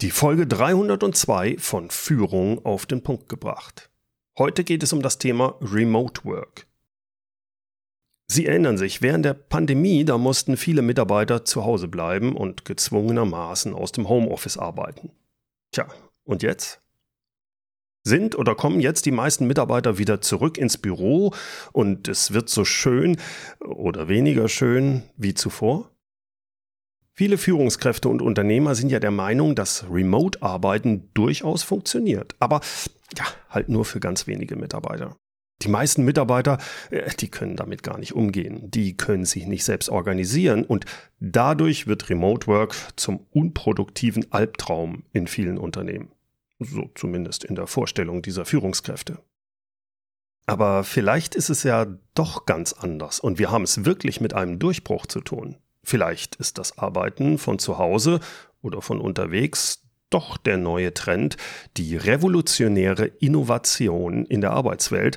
Die Folge 302 von Führung auf den Punkt gebracht. Heute geht es um das Thema Remote Work. Sie erinnern sich, während der Pandemie, da mussten viele Mitarbeiter zu Hause bleiben und gezwungenermaßen aus dem Homeoffice arbeiten. Tja, und jetzt? Sind oder kommen jetzt die meisten Mitarbeiter wieder zurück ins Büro und es wird so schön oder weniger schön wie zuvor? Viele Führungskräfte und Unternehmer sind ja der Meinung, dass Remote-Arbeiten durchaus funktioniert. Aber ja, halt nur für ganz wenige Mitarbeiter. Die meisten Mitarbeiter, äh, die können damit gar nicht umgehen. Die können sich nicht selbst organisieren und dadurch wird Remote Work zum unproduktiven Albtraum in vielen Unternehmen. So zumindest in der Vorstellung dieser Führungskräfte. Aber vielleicht ist es ja doch ganz anders und wir haben es wirklich mit einem Durchbruch zu tun. Vielleicht ist das Arbeiten von zu Hause oder von unterwegs doch der neue Trend, die revolutionäre Innovation in der Arbeitswelt,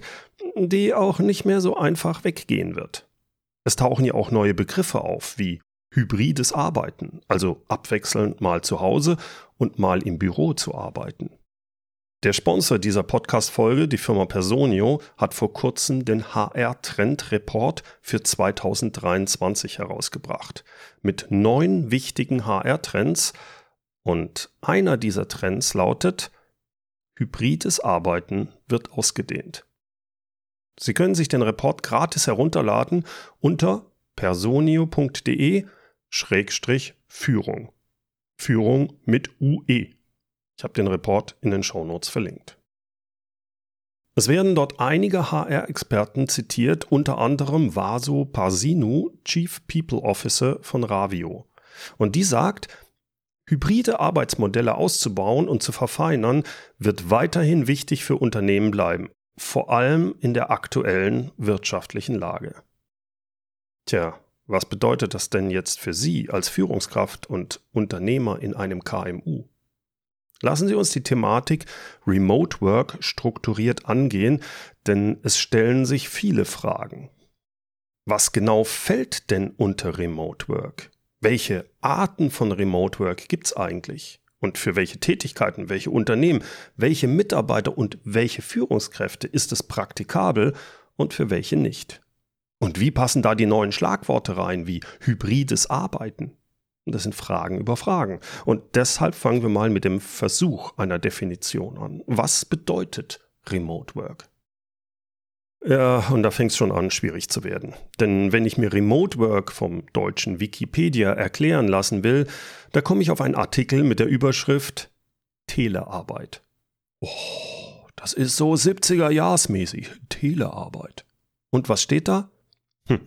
die auch nicht mehr so einfach weggehen wird. Es tauchen ja auch neue Begriffe auf, wie hybrides Arbeiten, also abwechselnd mal zu Hause und mal im Büro zu arbeiten. Der Sponsor dieser Podcast-Folge, die Firma Personio, hat vor kurzem den HR-Trend-Report für 2023 herausgebracht. Mit neun wichtigen HR-Trends. Und einer dieser Trends lautet, hybrides Arbeiten wird ausgedehnt. Sie können sich den Report gratis herunterladen unter personio.de-führung. Führung mit UE. Ich habe den Report in den Shownotes verlinkt. Es werden dort einige HR-Experten zitiert, unter anderem Vasu Parsinu, Chief People Officer von Ravio. Und die sagt, hybride Arbeitsmodelle auszubauen und zu verfeinern, wird weiterhin wichtig für Unternehmen bleiben, vor allem in der aktuellen wirtschaftlichen Lage. Tja, was bedeutet das denn jetzt für Sie als Führungskraft und Unternehmer in einem KMU? Lassen Sie uns die Thematik Remote Work strukturiert angehen, denn es stellen sich viele Fragen. Was genau fällt denn unter Remote Work? Welche Arten von Remote Work gibt es eigentlich? Und für welche Tätigkeiten, welche Unternehmen, welche Mitarbeiter und welche Führungskräfte ist es praktikabel und für welche nicht? Und wie passen da die neuen Schlagworte rein wie hybrides Arbeiten, das sind Fragen über Fragen. Und deshalb fangen wir mal mit dem Versuch einer Definition an. Was bedeutet Remote Work? Ja, und da fängt es schon an, schwierig zu werden. Denn wenn ich mir Remote Work vom deutschen Wikipedia erklären lassen will, da komme ich auf einen Artikel mit der Überschrift Telearbeit. Oh, das ist so 70er-Jahrsmäßig. Telearbeit. Und was steht da? Hm.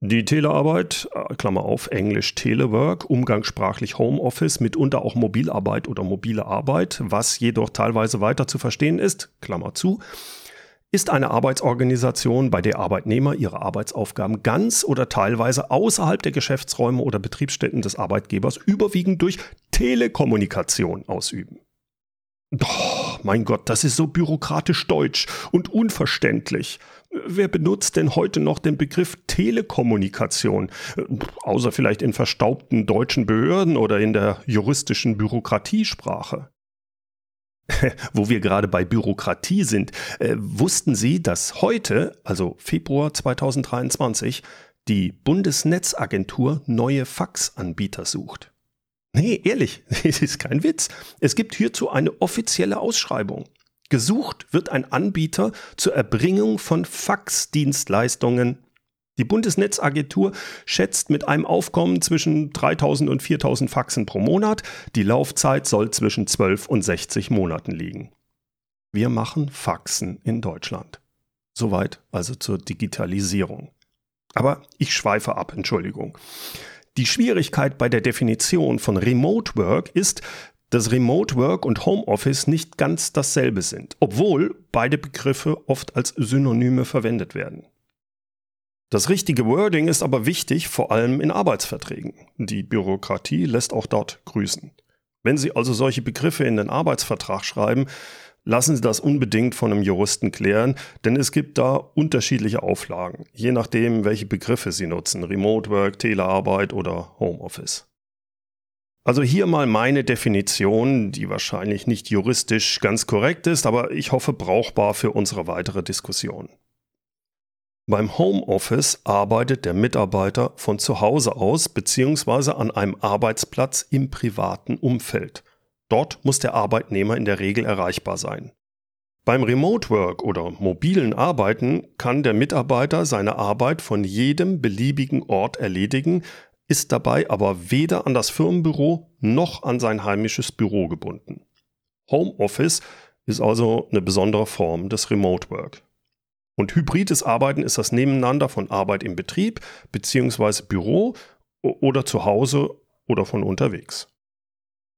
Die Telearbeit, äh, Klammer auf, Englisch Telework, umgangssprachlich Homeoffice, mitunter auch Mobilarbeit oder mobile Arbeit, was jedoch teilweise weiter zu verstehen ist, Klammer zu, ist eine Arbeitsorganisation, bei der Arbeitnehmer ihre Arbeitsaufgaben ganz oder teilweise außerhalb der Geschäftsräume oder Betriebsstätten des Arbeitgebers überwiegend durch Telekommunikation ausüben. Oh, mein Gott, das ist so bürokratisch deutsch und unverständlich. Wer benutzt denn heute noch den Begriff Telekommunikation? Außer vielleicht in verstaubten deutschen Behörden oder in der juristischen Bürokratiesprache. Wo wir gerade bei Bürokratie sind, äh, wussten Sie, dass heute, also Februar 2023, die Bundesnetzagentur neue Faxanbieter sucht? Nee, ehrlich, es ist kein Witz. Es gibt hierzu eine offizielle Ausschreibung. Gesucht wird ein Anbieter zur Erbringung von Faxdienstleistungen. Die Bundesnetzagentur schätzt mit einem Aufkommen zwischen 3000 und 4000 Faxen pro Monat. Die Laufzeit soll zwischen 12 und 60 Monaten liegen. Wir machen Faxen in Deutschland. Soweit also zur Digitalisierung. Aber ich schweife ab, Entschuldigung. Die Schwierigkeit bei der Definition von Remote Work ist, dass Remote Work und Homeoffice nicht ganz dasselbe sind, obwohl beide Begriffe oft als Synonyme verwendet werden. Das richtige Wording ist aber wichtig, vor allem in Arbeitsverträgen. Die Bürokratie lässt auch dort grüßen. Wenn Sie also solche Begriffe in den Arbeitsvertrag schreiben, lassen Sie das unbedingt von einem Juristen klären, denn es gibt da unterschiedliche Auflagen, je nachdem, welche Begriffe Sie nutzen, Remote Work, Telearbeit oder Homeoffice. Also hier mal meine Definition, die wahrscheinlich nicht juristisch ganz korrekt ist, aber ich hoffe brauchbar für unsere weitere Diskussion. Beim Homeoffice arbeitet der Mitarbeiter von zu Hause aus bzw. an einem Arbeitsplatz im privaten Umfeld. Dort muss der Arbeitnehmer in der Regel erreichbar sein. Beim Remote Work oder mobilen Arbeiten kann der Mitarbeiter seine Arbeit von jedem beliebigen Ort erledigen, ist dabei aber weder an das Firmenbüro noch an sein heimisches Büro gebunden. Homeoffice ist also eine besondere Form des Remote Work. Und hybrides Arbeiten ist das Nebeneinander von Arbeit im Betrieb bzw. Büro oder zu Hause oder von unterwegs.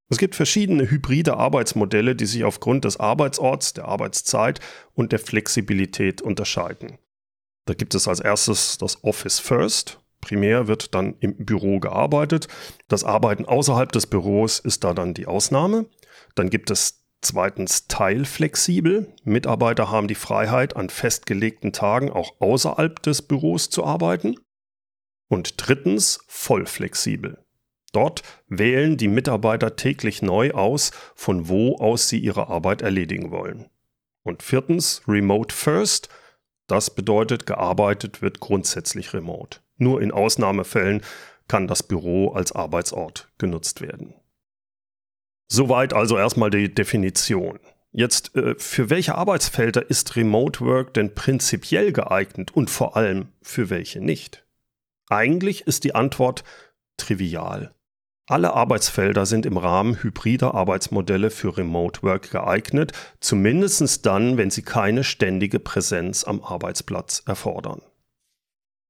Es gibt verschiedene hybride Arbeitsmodelle, die sich aufgrund des Arbeitsorts, der Arbeitszeit und der Flexibilität unterscheiden. Da gibt es als erstes das Office First. Primär wird dann im Büro gearbeitet. Das Arbeiten außerhalb des Büros ist da dann die Ausnahme. Dann gibt es Zweitens teilflexibel. Mitarbeiter haben die Freiheit, an festgelegten Tagen auch außerhalb des Büros zu arbeiten. Und drittens vollflexibel. Dort wählen die Mitarbeiter täglich neu aus, von wo aus sie ihre Arbeit erledigen wollen. Und viertens Remote First. Das bedeutet, gearbeitet wird grundsätzlich remote. Nur in Ausnahmefällen kann das Büro als Arbeitsort genutzt werden. Soweit also erstmal die Definition. Jetzt, äh, für welche Arbeitsfelder ist Remote Work denn prinzipiell geeignet und vor allem für welche nicht? Eigentlich ist die Antwort trivial. Alle Arbeitsfelder sind im Rahmen hybrider Arbeitsmodelle für Remote Work geeignet, zumindest dann, wenn sie keine ständige Präsenz am Arbeitsplatz erfordern.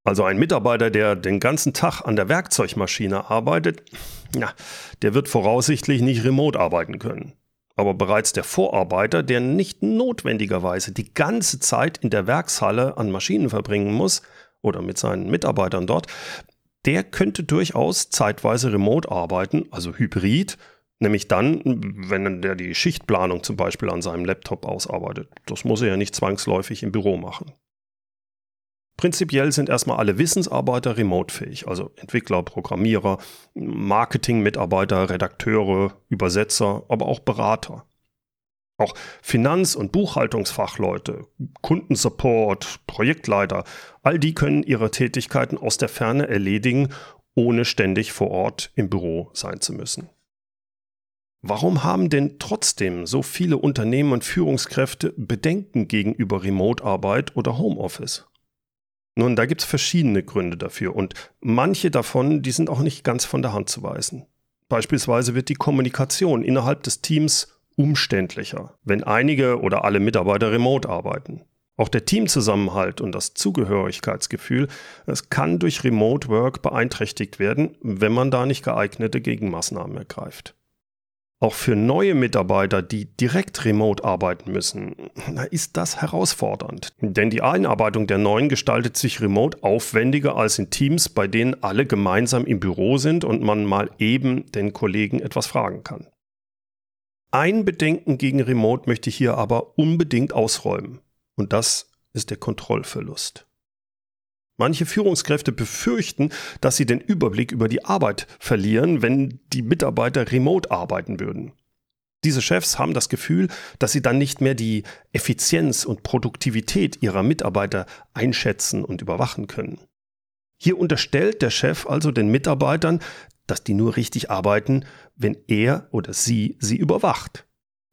Also ein Mitarbeiter, der den ganzen Tag an der Werkzeugmaschine arbeitet, ja, der wird voraussichtlich nicht remote arbeiten können. Aber bereits der Vorarbeiter, der nicht notwendigerweise die ganze Zeit in der Werkshalle an Maschinen verbringen muss oder mit seinen Mitarbeitern dort, der könnte durchaus zeitweise remote arbeiten, also hybrid, nämlich dann, wenn der die Schichtplanung zum Beispiel an seinem Laptop ausarbeitet. Das muss er ja nicht zwangsläufig im Büro machen. Prinzipiell sind erstmal alle Wissensarbeiter remotefähig, also Entwickler, Programmierer, Marketingmitarbeiter, Redakteure, Übersetzer, aber auch Berater. Auch Finanz- und Buchhaltungsfachleute, Kundensupport, Projektleiter, all die können ihre Tätigkeiten aus der Ferne erledigen, ohne ständig vor Ort im Büro sein zu müssen. Warum haben denn trotzdem so viele Unternehmen und Führungskräfte Bedenken gegenüber Remote-Arbeit oder Homeoffice? Nun, da gibt es verschiedene Gründe dafür und manche davon, die sind auch nicht ganz von der Hand zu weisen. Beispielsweise wird die Kommunikation innerhalb des Teams umständlicher, wenn einige oder alle Mitarbeiter remote arbeiten. Auch der Teamzusammenhalt und das Zugehörigkeitsgefühl, es kann durch Remote Work beeinträchtigt werden, wenn man da nicht geeignete Gegenmaßnahmen ergreift. Auch für neue Mitarbeiter, die direkt remote arbeiten müssen, ist das herausfordernd. Denn die Einarbeitung der Neuen gestaltet sich remote aufwendiger als in Teams, bei denen alle gemeinsam im Büro sind und man mal eben den Kollegen etwas fragen kann. Ein Bedenken gegen Remote möchte ich hier aber unbedingt ausräumen. Und das ist der Kontrollverlust. Manche Führungskräfte befürchten, dass sie den Überblick über die Arbeit verlieren, wenn die Mitarbeiter remote arbeiten würden. Diese Chefs haben das Gefühl, dass sie dann nicht mehr die Effizienz und Produktivität ihrer Mitarbeiter einschätzen und überwachen können. Hier unterstellt der Chef also den Mitarbeitern, dass die nur richtig arbeiten, wenn er oder sie sie überwacht.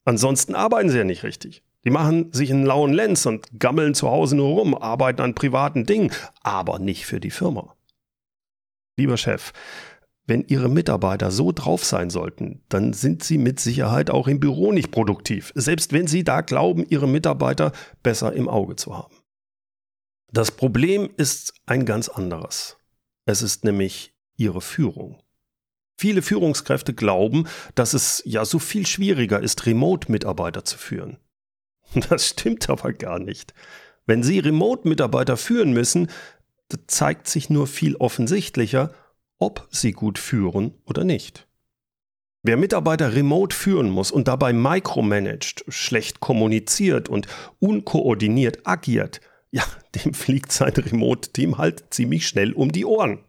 Ansonsten arbeiten sie ja nicht richtig. Die machen sich einen lauen Lenz und gammeln zu Hause nur rum, arbeiten an privaten Dingen, aber nicht für die Firma. Lieber Chef, wenn Ihre Mitarbeiter so drauf sein sollten, dann sind sie mit Sicherheit auch im Büro nicht produktiv, selbst wenn Sie da glauben, Ihre Mitarbeiter besser im Auge zu haben. Das Problem ist ein ganz anderes. Es ist nämlich Ihre Führung. Viele Führungskräfte glauben, dass es ja so viel schwieriger ist, Remote-Mitarbeiter zu führen. Das stimmt aber gar nicht. Wenn Sie Remote-Mitarbeiter führen müssen, zeigt sich nur viel offensichtlicher, ob Sie gut führen oder nicht. Wer Mitarbeiter remote führen muss und dabei micromanagt, schlecht kommuniziert und unkoordiniert agiert, ja, dem fliegt sein Remote-Team halt ziemlich schnell um die Ohren.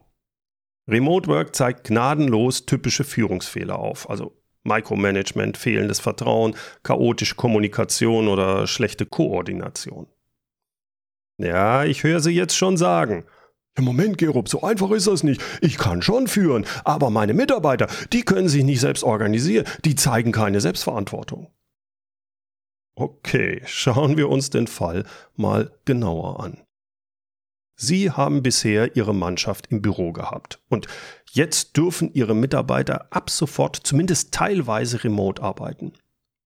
Remote Work zeigt gnadenlos typische Führungsfehler auf, also Micromanagement, fehlendes Vertrauen, chaotische Kommunikation oder schlechte Koordination. Ja, ich höre Sie jetzt schon sagen. Im Moment, Gerob, so einfach ist das nicht. Ich kann schon führen, aber meine Mitarbeiter, die können sich nicht selbst organisieren, die zeigen keine Selbstverantwortung. Okay, schauen wir uns den Fall mal genauer an. Sie haben bisher Ihre Mannschaft im Büro gehabt und jetzt dürfen Ihre Mitarbeiter ab sofort zumindest teilweise remote arbeiten.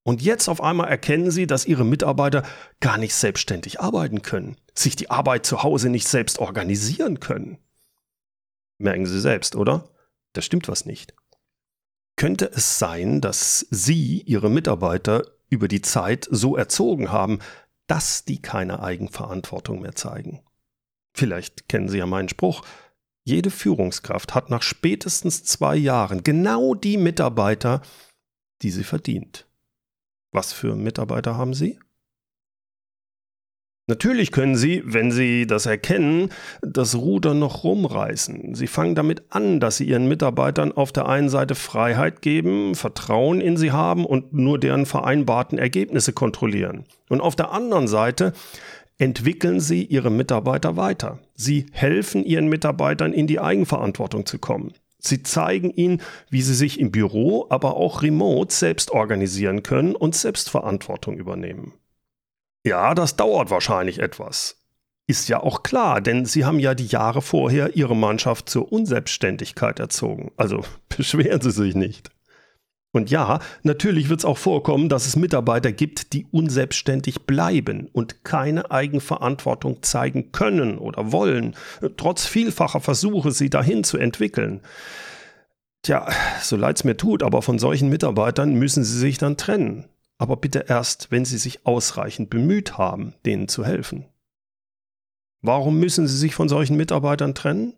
Und jetzt auf einmal erkennen Sie, dass Ihre Mitarbeiter gar nicht selbstständig arbeiten können, sich die Arbeit zu Hause nicht selbst organisieren können. Merken Sie selbst, oder? Da stimmt was nicht. Könnte es sein, dass Sie Ihre Mitarbeiter über die Zeit so erzogen haben, dass die keine Eigenverantwortung mehr zeigen? Vielleicht kennen Sie ja meinen Spruch. Jede Führungskraft hat nach spätestens zwei Jahren genau die Mitarbeiter, die sie verdient. Was für Mitarbeiter haben Sie? Natürlich können Sie, wenn Sie das erkennen, das Ruder noch rumreißen. Sie fangen damit an, dass Sie Ihren Mitarbeitern auf der einen Seite Freiheit geben, Vertrauen in sie haben und nur deren vereinbarten Ergebnisse kontrollieren. Und auf der anderen Seite entwickeln Sie Ihre Mitarbeiter weiter. Sie helfen Ihren Mitarbeitern in die Eigenverantwortung zu kommen. Sie zeigen ihnen, wie sie sich im Büro, aber auch remote selbst organisieren können und Selbstverantwortung übernehmen. Ja, das dauert wahrscheinlich etwas. Ist ja auch klar, denn sie haben ja die Jahre vorher ihre Mannschaft zur Unselbstständigkeit erzogen. Also beschweren Sie sich nicht. Und ja, natürlich wird es auch vorkommen, dass es Mitarbeiter gibt, die unselbstständig bleiben und keine Eigenverantwortung zeigen können oder wollen, trotz vielfacher Versuche, sie dahin zu entwickeln. Tja, so leid es mir tut, aber von solchen Mitarbeitern müssen Sie sich dann trennen. Aber bitte erst, wenn Sie sich ausreichend bemüht haben, denen zu helfen. Warum müssen Sie sich von solchen Mitarbeitern trennen?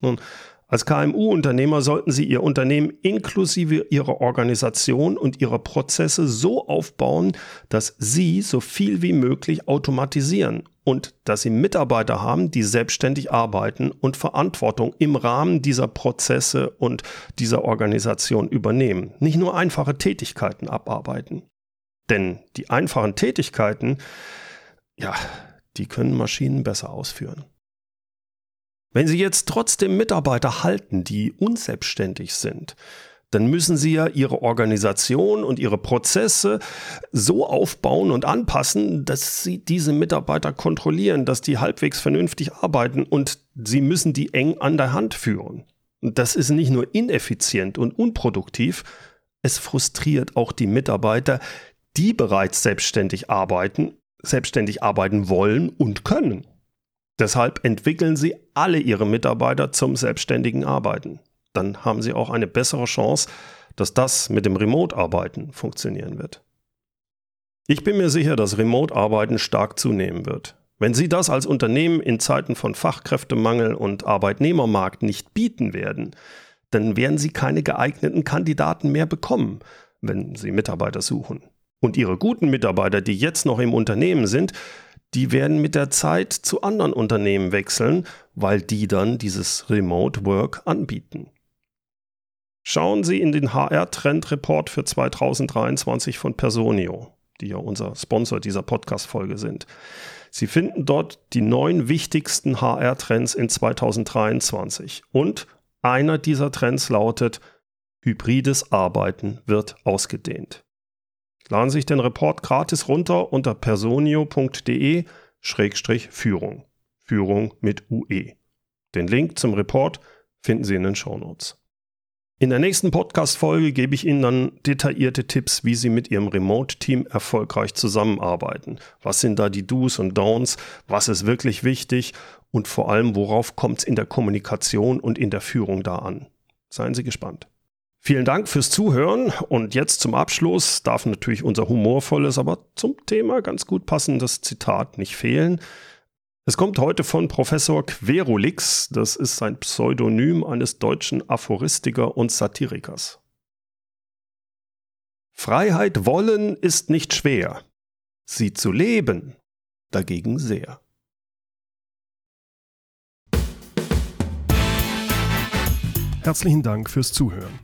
Nun, als KMU-Unternehmer sollten Sie Ihr Unternehmen inklusive Ihrer Organisation und Ihrer Prozesse so aufbauen, dass Sie so viel wie möglich automatisieren und dass Sie Mitarbeiter haben, die selbstständig arbeiten und Verantwortung im Rahmen dieser Prozesse und dieser Organisation übernehmen. Nicht nur einfache Tätigkeiten abarbeiten. Denn die einfachen Tätigkeiten, ja, die können Maschinen besser ausführen. Wenn Sie jetzt trotzdem Mitarbeiter halten, die unselbstständig sind, dann müssen Sie ja Ihre Organisation und Ihre Prozesse so aufbauen und anpassen, dass Sie diese Mitarbeiter kontrollieren, dass die halbwegs vernünftig arbeiten und Sie müssen die eng an der Hand führen. Und das ist nicht nur ineffizient und unproduktiv, es frustriert auch die Mitarbeiter, die bereits selbstständig arbeiten, selbstständig arbeiten wollen und können. Deshalb entwickeln Sie alle Ihre Mitarbeiter zum selbstständigen Arbeiten. Dann haben Sie auch eine bessere Chance, dass das mit dem Remote-Arbeiten funktionieren wird. Ich bin mir sicher, dass Remote-Arbeiten stark zunehmen wird. Wenn Sie das als Unternehmen in Zeiten von Fachkräftemangel und Arbeitnehmermarkt nicht bieten werden, dann werden Sie keine geeigneten Kandidaten mehr bekommen, wenn Sie Mitarbeiter suchen. Und Ihre guten Mitarbeiter, die jetzt noch im Unternehmen sind, die werden mit der Zeit zu anderen Unternehmen wechseln, weil die dann dieses Remote Work anbieten. Schauen Sie in den HR-Trend-Report für 2023 von Personio, die ja unser Sponsor dieser Podcast-Folge sind. Sie finden dort die neun wichtigsten HR-Trends in 2023. Und einer dieser Trends lautet, hybrides Arbeiten wird ausgedehnt. Laden Sie sich den Report gratis runter unter personio.de-führung. Führung mit UE. Den Link zum Report finden Sie in den Shownotes. In der nächsten Podcast-Folge gebe ich Ihnen dann detaillierte Tipps, wie Sie mit Ihrem Remote-Team erfolgreich zusammenarbeiten. Was sind da die Do's und Don'ts? Was ist wirklich wichtig? Und vor allem, worauf kommt es in der Kommunikation und in der Führung da an? Seien Sie gespannt. Vielen Dank fürs Zuhören und jetzt zum Abschluss darf natürlich unser humorvolles, aber zum Thema ganz gut passendes Zitat nicht fehlen. Es kommt heute von Professor Querulix, das ist sein Pseudonym eines deutschen Aphoristiker und Satirikers. Freiheit wollen ist nicht schwer, sie zu leben dagegen sehr. Herzlichen Dank fürs Zuhören.